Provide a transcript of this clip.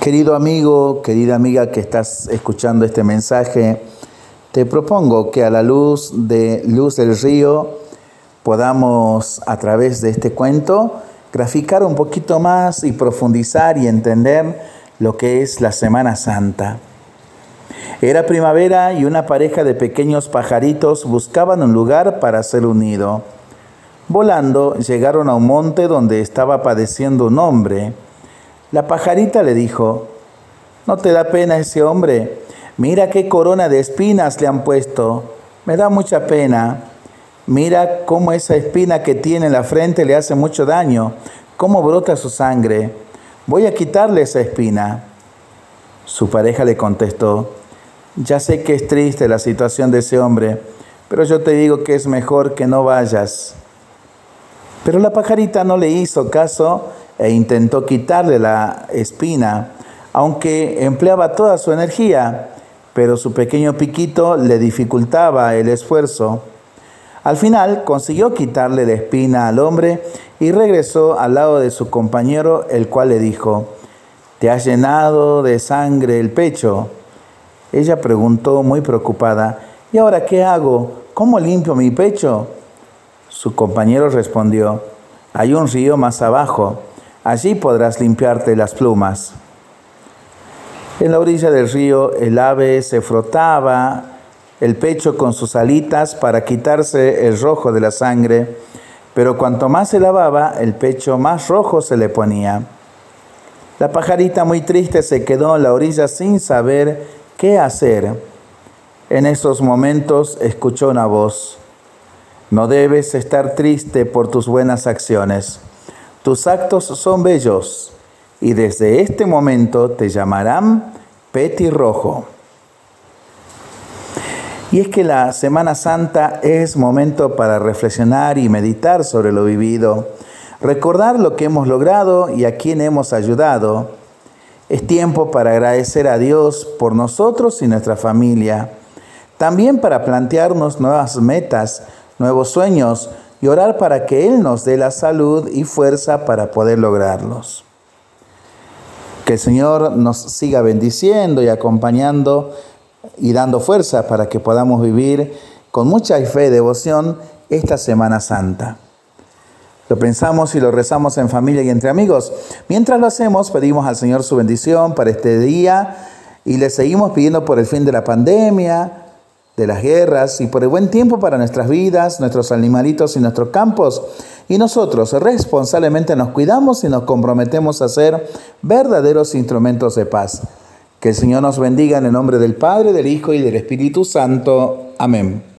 Querido amigo, querida amiga que estás escuchando este mensaje, te propongo que a la luz de Luz del Río podamos a través de este cuento graficar un poquito más y profundizar y entender lo que es la Semana Santa. Era primavera y una pareja de pequeños pajaritos buscaban un lugar para ser unido. Volando llegaron a un monte donde estaba padeciendo un hombre. La pajarita le dijo, ¿no te da pena ese hombre? Mira qué corona de espinas le han puesto. Me da mucha pena. Mira cómo esa espina que tiene en la frente le hace mucho daño, cómo brota su sangre. Voy a quitarle esa espina. Su pareja le contestó, ya sé que es triste la situación de ese hombre, pero yo te digo que es mejor que no vayas. Pero la pajarita no le hizo caso e intentó quitarle la espina, aunque empleaba toda su energía, pero su pequeño piquito le dificultaba el esfuerzo. Al final consiguió quitarle la espina al hombre y regresó al lado de su compañero, el cual le dijo, ¿te has llenado de sangre el pecho? Ella preguntó muy preocupada, ¿y ahora qué hago? ¿Cómo limpio mi pecho? Su compañero respondió, hay un río más abajo. Allí podrás limpiarte las plumas. En la orilla del río el ave se frotaba el pecho con sus alitas para quitarse el rojo de la sangre, pero cuanto más se lavaba, el pecho más rojo se le ponía. La pajarita muy triste se quedó en la orilla sin saber qué hacer. En esos momentos escuchó una voz. No debes estar triste por tus buenas acciones. Tus actos son bellos y desde este momento te llamarán petirrojo. Y es que la Semana Santa es momento para reflexionar y meditar sobre lo vivido, recordar lo que hemos logrado y a quién hemos ayudado. Es tiempo para agradecer a Dios por nosotros y nuestra familia. También para plantearnos nuevas metas, nuevos sueños, y orar para que Él nos dé la salud y fuerza para poder lograrlos. Que el Señor nos siga bendiciendo y acompañando y dando fuerza para que podamos vivir con mucha fe y devoción esta Semana Santa. Lo pensamos y lo rezamos en familia y entre amigos. Mientras lo hacemos, pedimos al Señor su bendición para este día y le seguimos pidiendo por el fin de la pandemia, de las guerras y por el buen tiempo para nuestras vidas, nuestros animalitos y nuestros campos. Y nosotros responsablemente nos cuidamos y nos comprometemos a ser verdaderos instrumentos de paz. Que el Señor nos bendiga en el nombre del Padre, del Hijo y del Espíritu Santo. Amén.